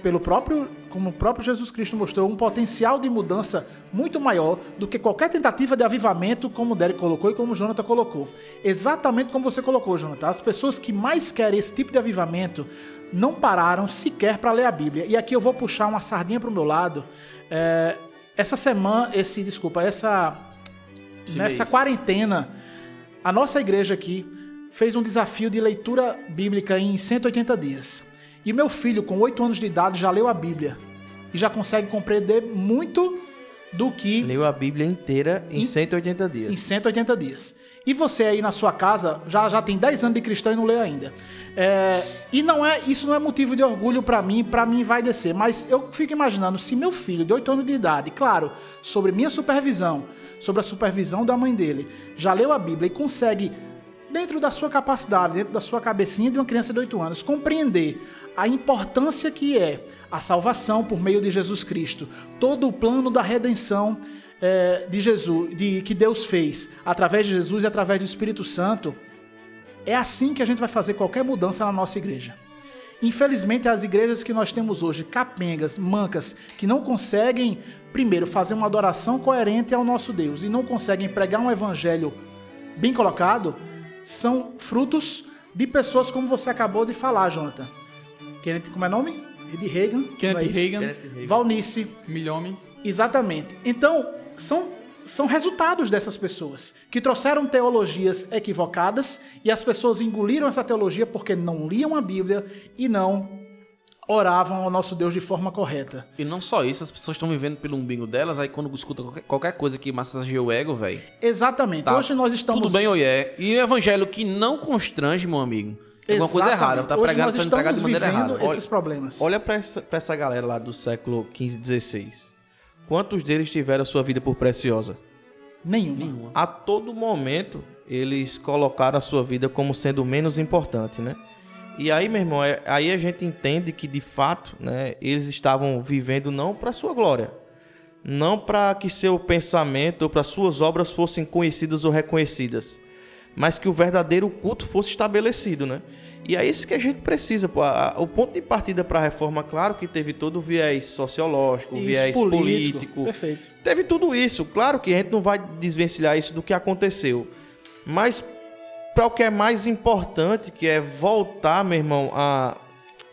pelo próprio, como o próprio Jesus Cristo mostrou, um potencial de mudança muito maior do que qualquer tentativa de avivamento, como o Derek colocou e como o Jonathan colocou. Exatamente como você colocou, Jonathan. As pessoas que mais querem esse tipo de avivamento não pararam sequer para ler a Bíblia. E aqui eu vou puxar uma sardinha para o meu lado. É, essa semana, esse, desculpa, essa Esse nessa mês. quarentena, a nossa igreja aqui fez um desafio de leitura bíblica em 180 dias. E meu filho, com 8 anos de idade, já leu a Bíblia e já consegue compreender muito do que Leu a Bíblia inteira em Em- 180 em dias. 180 dias. E você aí na sua casa já, já tem 10 anos de cristão e não lê ainda. É, e não é isso não é motivo de orgulho pra mim, pra mim vai descer. Mas eu fico imaginando se meu filho de 8 anos de idade, claro, sobre minha supervisão, sobre a supervisão da mãe dele, já leu a Bíblia e consegue, dentro da sua capacidade, dentro da sua cabecinha de uma criança de 8 anos, compreender a importância que é a salvação por meio de Jesus Cristo, todo o plano da redenção é, de Jesus, de que Deus fez através de Jesus e através do Espírito Santo, é assim que a gente vai fazer qualquer mudança na nossa igreja. Infelizmente, as igrejas que nós temos hoje, capengas, mancas, que não conseguem, primeiro, fazer uma adoração coerente ao nosso Deus e não conseguem pregar um evangelho bem colocado, são frutos de pessoas como você acabou de falar, Jonathan. Kenneth, como é o nome? De Reagan. é Kenneth isso? Reagan, Kenneth Reagan. Valnice, milhões. Exatamente. Então, são, são resultados dessas pessoas que trouxeram teologias equivocadas e as pessoas engoliram essa teologia porque não liam a Bíblia e não oravam ao nosso Deus de forma correta. E não só isso, as pessoas estão vivendo pelo umbigo delas, aí quando escuta qualquer, qualquer coisa que massageia o ego, velho. Exatamente. Tá. Hoje nós estamos Tudo bem, oiê. E o evangelho que não constrange, meu amigo. É uma coisa errada. Tá Hoje pregando, nós sendo pregado de estamos maneira vivendo errada. esses problemas. Olha pra essa, pra essa galera lá do século XV e XVI. Quantos deles tiveram a sua vida por preciosa? Nenhuma. A todo momento, eles colocaram a sua vida como sendo menos importante, né? E aí, meu irmão, é- aí a gente entende que de fato, né, eles estavam vivendo não para sua glória, não para que seu pensamento ou para suas obras fossem conhecidas ou reconhecidas, mas que o verdadeiro culto fosse estabelecido, né? E é isso que a gente precisa. Pô. O ponto de partida para a reforma, claro que teve todo o viés sociológico, o viés político. político, Perfeito. Teve tudo isso. Claro que a gente não vai desvencilhar isso do que aconteceu. Mas para o que é mais importante, que é voltar, meu irmão, a,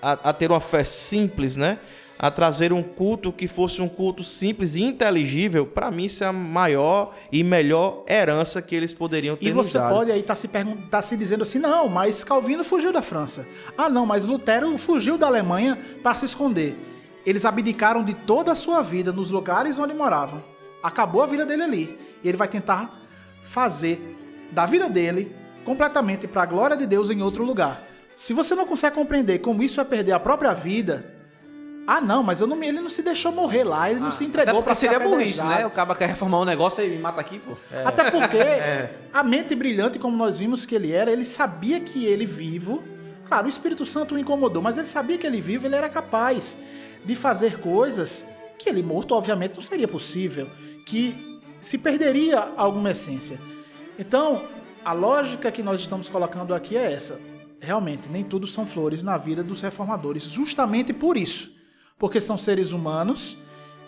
a, a ter uma fé simples, né? A trazer um culto que fosse um culto simples e inteligível, para mim isso é a maior e melhor herança que eles poderiam ter E você dado. pode aí estar se, pergun- tá se dizendo assim, não, mas Calvino fugiu da França. Ah, não, mas Lutero fugiu da Alemanha para se esconder. Eles abdicaram de toda a sua vida nos lugares onde moravam. Acabou a vida dele ali. E ele vai tentar fazer da vida dele completamente para a glória de Deus em outro lugar. Se você não consegue compreender como isso é perder a própria vida, ah, não, mas eu não, ele não se deixou morrer lá, ele não se entregou para ser seria burrice, né? O cara quer reformar um negócio e me mata aqui, pô. Até porque a mente brilhante, como nós vimos que ele era, ele sabia que ele vivo. Claro, o Espírito Santo o incomodou, mas ele sabia que ele vivo, ele era capaz de fazer coisas que ele morto, obviamente, não seria possível, que se perderia alguma essência. Então, a lógica que nós estamos colocando aqui é essa. Realmente, nem tudo são flores na vida dos reformadores, justamente por isso. Porque são seres humanos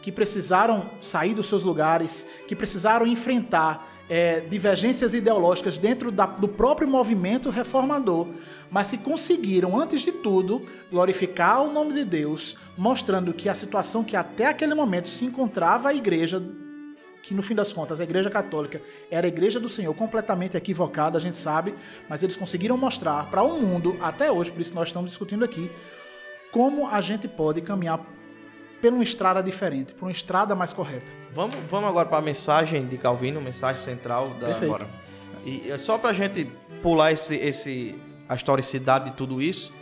que precisaram sair dos seus lugares, que precisaram enfrentar é, divergências ideológicas dentro da- do próprio movimento reformador, mas que conseguiram, antes de tudo, glorificar o nome de Deus, mostrando que a situação que até aquele momento se encontrava a igreja, que no fim das contas a igreja católica era a igreja do Senhor completamente equivocada, a gente sabe, mas eles conseguiram mostrar para o mundo, até hoje, por isso nós estamos discutindo aqui, como a gente pode caminhar por uma estrada diferente, por uma estrada mais correta. Vamos, vamos agora para a mensagem de Calvino, mensagem central da. Perfeito. Bora. E é só para a gente pular esse, esse, a historicidade de tudo isso.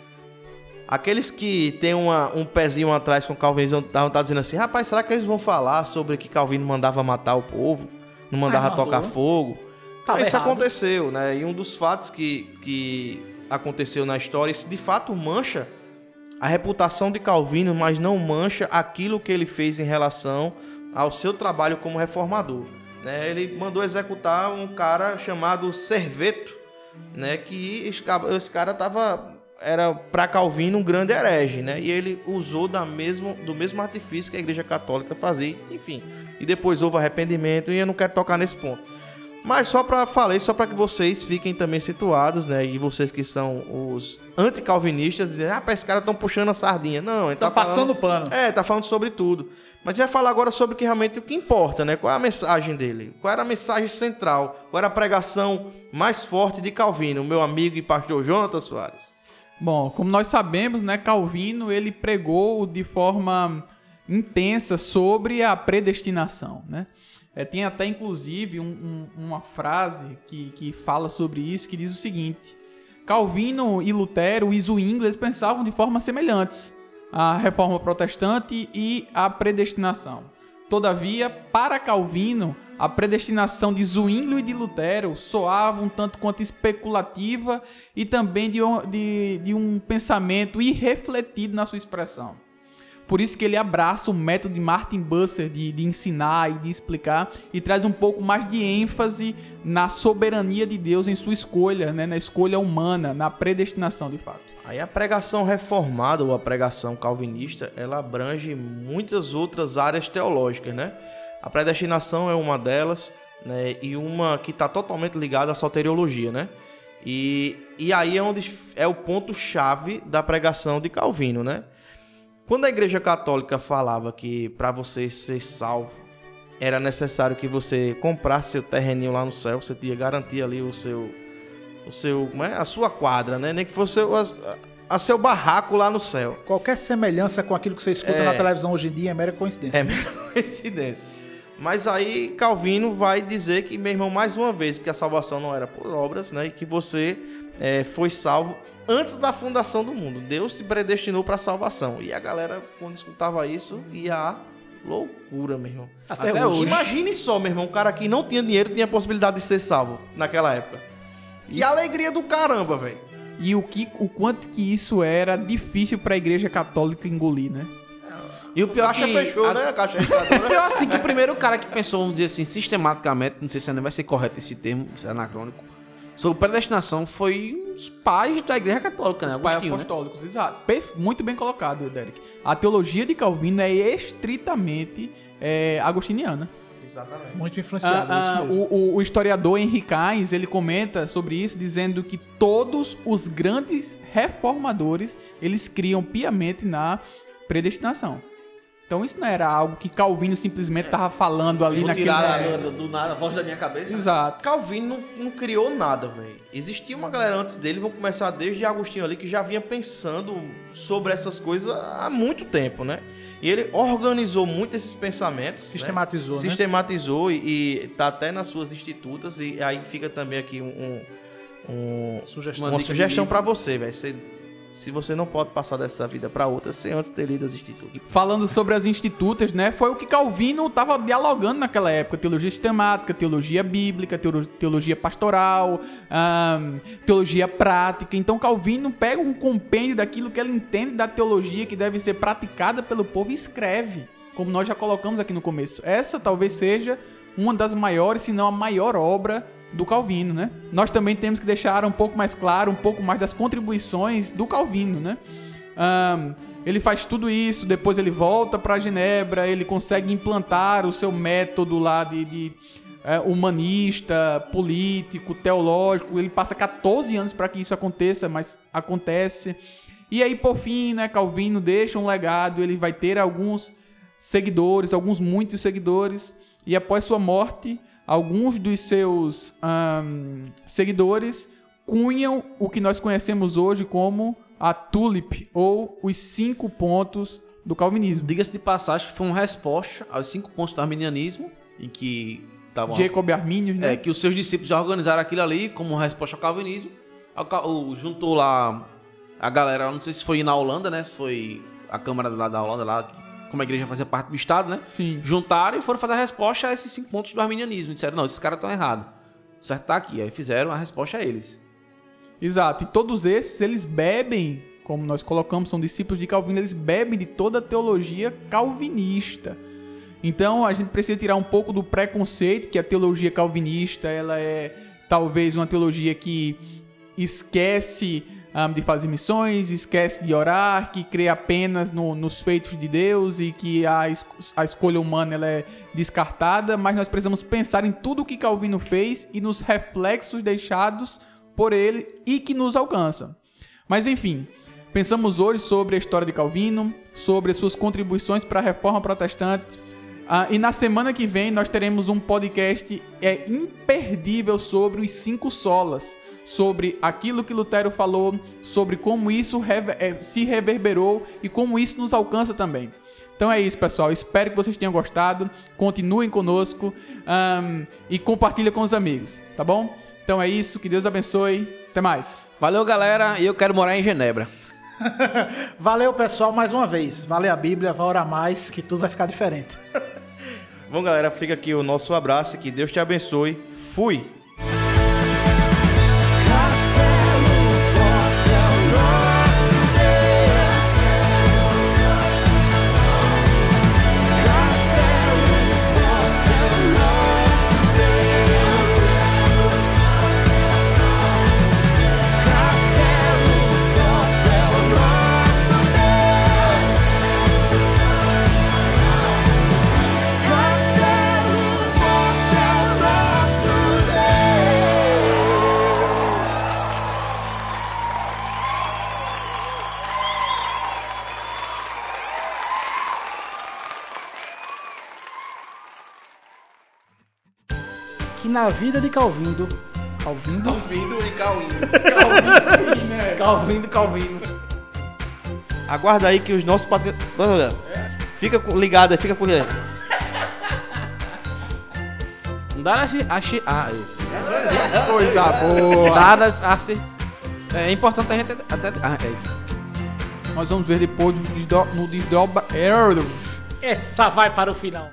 Aqueles que têm uma- um pezinho atrás com o Calvino estavam tá dizendo assim: rapaz, será que eles vão falar sobre que Calvino mandava matar o povo? Não mandava mandou. tocar fogo? Então, isso errado. aconteceu, né? E um dos fatos que, que aconteceu na história, isso de fato mancha a reputação de Calvino, mas não mancha aquilo que ele fez em relação ao seu trabalho como reformador. né? Ele mandou executar um cara chamado Serveto, né? que esse ca- esse cara tava era para Calvino um grande herege, né? E ele usou da mesmo, do mesmo artifício que a Igreja Católica fazia, enfim. E depois houve arrependimento e eu não quero tocar nesse ponto. Mas só para falei, só para que vocês fiquem também situados, né? E vocês que são os anticalvinistas dizem, ah, esse cara estão puxando a sardinha. Não, ele tá, Tá passando falando... pano. É, tá falando sobre tudo. Mas já falar agora sobre o que realmente o que importa, né? Qual é a mensagem dele? Qual era a mensagem central? Qual era a pregação mais forte de Calvino, meu amigo e pastor Jonathan Soares? Bom, como nós sabemos, né, Calvino ele pregou de forma intensa sobre a predestinação, né? É, tem até inclusive um- um- uma frase que, que fala sobre isso que diz o seguinte: Calvino e Lutero e Zwingli eles pensavam de formas semelhantes a reforma protestante e a predestinação. Todavia, para Calvino, a predestinação de Zwingli e de Lutero soava um tanto quanto especulativa e também de de, de um pensamento irrefletido na sua expressão. Por isso que ele abraça o método de Martin Busser de, de ensinar e de explicar e traz um pouco mais de ênfase na soberania de Deus em sua escolha, né? na escolha humana, na predestinação de fato. Aí a pregação reformada ou a pregação calvinista, ela abrange muitas outras áreas teológicas, né? A predestinação é uma delas, né? E uma que está totalmente ligada à soteriologia, né? E, e aí é onde é o ponto chave da pregação de Calvino, né? Quando a Igreja Católica falava que para você ser salvo era necessário que você comprasse seu terreninho lá no céu, você tinha garantir ali o seu o seu, é? a sua quadra, né? Nem que fosse o- as- a seu barraco lá no céu. Qualquer semelhança com aquilo que você escuta É. na televisão hoje em dia é mera coincidência. É mera coincidência. Mas aí Calvino vai dizer que, meu irmão, mais uma vez, que a salvação não era por obras, né? E que você é, foi salvo antes da fundação do mundo. Deus te predestinou para a salvação. E a galera, quando escutava isso, ia à loucura, meu irmão. Até, Até hoje. hoje. Imagine só, meu irmão, um cara que não tinha dinheiro tinha a possibilidade de ser salvo naquela época. Que alegria do caramba, velho. E o, que, o quanto que isso era difícil pra igreja católica engolir, né? E o pior Caixa que... fechou, a- né? A caixa O registradora. pior assim que o primeiro cara que pensou, vamos dizer assim, sistematicamente, não sei se ainda vai ser correto esse termo, se é anacrônico, sobre predestinação foi os pais da igreja católica, né? Os pais né? apostólicos, exato. Perfe- Muito bem colocado, Derek. A teologia de Calvino é estritamente é, agostiniana. Exatamente. Muito influenciado, Ah, é ah, isso mesmo. o, o- o historiador Henrique Hines, ele comenta sobre isso, dizendo que todos os grandes reformadores, eles criam piamente na predestinação. Então isso não era algo que Calvino simplesmente estava falando ali Vou naquele... tirar do, do nada a voz da minha cabeça. Exato. Calvino não, não criou nada, velho. Existia uma galera antes dele, vamos começar desde Agostinho ali, que já vinha pensando sobre essas coisas há muito tempo, né? E ele organizou muito esses pensamentos. né? Sistematizou, né? Sistematizou e, e tá até nas suas institutas. E aí fica também aqui um, um- um- Sugestão. uma sugestão pra você, velho. Você- Se você não pode passar dessa vida pra outra sem antes ter lido as institutas. Falando sobre as institutas, né? Foi o que Calvino estava dialogando naquela época: teologia sistemática, teologia bíblica, teolo- teologia pastoral, teologia prática. Então Calvino pega um compêndio daquilo que ele entende da teologia que deve ser praticada pelo povo e escreve, como nós já colocamos aqui no começo. Essa talvez seja uma das maiores, se não a maior obra do Calvino, né? Nós também temos que deixar um pouco mais claro, um pouco mais das contribuições do Calvino, né? Ahn, ele faz tudo isso, depois ele volta para Genebra, ele consegue implantar o seu método lá de, de, é, humanista, político, teológico. Ele passa 14 anos para que isso aconteça, mas acontece. E aí, por fim, né, Calvino deixa um legado, ele vai ter alguns seguidores, alguns muitos seguidores, e após sua morte, alguns dos seus ahn, seguidores cunham o que nós conhecemos hoje como a tulip, ou os cinco pontos do calvinismo. Diga-se de passagem que foi uma resposta aos cinco pontos do arminianismo, em que estavam Jacob Arminius, né? É, que os seus discípulos já organizaram aquilo ali como resposta ao calvinismo. Juntou lá a galera, não sei se foi na Holanda, né? Se foi a Câmara lá da Holanda, lá, que- como a igreja fazia parte do Estado, né? Sim. Juntaram e foram fazer a resposta a esses cinco pontos do arminianismo. Disseram, não, esses caras estão errados. O certo tá aqui. Aí fizeram a resposta a eles. Exato. E todos esses, eles bebem, como nós colocamos, são discípulos de Calvino, eles bebem de toda a teologia calvinista. Então, a gente precisa tirar um pouco do preconceito que a teologia calvinista, ela é talvez uma teologia que esquece ah, de fazer missões, esquece de orar, que crê apenas no- nos feitos de Deus e que a, es- a escolha humana ela é descartada, mas nós precisamos pensar em tudo o que Calvino fez e nos reflexos deixados por ele e que nos alcançam. Mas enfim, pensamos hoje sobre a história de Calvino, sobre as suas contribuições para a reforma protestante. Ah, e na semana que vem nós teremos um podcast é, imperdível sobre os cinco solas, sobre aquilo que Lutero falou, sobre como isso reve- é, se reverberou e como isso nos alcança também. Então é isso, pessoal. Espero que vocês tenham gostado. Continuem conosco ahn, e compartilhem com os amigos, tá bom? Então é isso. Que Deus abençoe. Até mais. Valeu, galera. E eu quero morar em Genebra. Valeu, pessoal, mais uma vez. Valeu a Bíblia, vai orar mais, que tudo vai ficar diferente. Bom, galera, fica aqui o nosso abraço. Que Deus te abençoe. Fui! Na vida de Calvindo. Calvindo? Calvindo e Calvindo. Calvindo, Calvindo. Aguarda aí que os nossos patrocinadores. Fica com- ligado aí, fica com. Dadas a chi- ah, eita. Coisa boa. Dadas a se- É importante a gente até. Ah, eita. Nós vamos ver depois no desdobra... Essa vai para o final.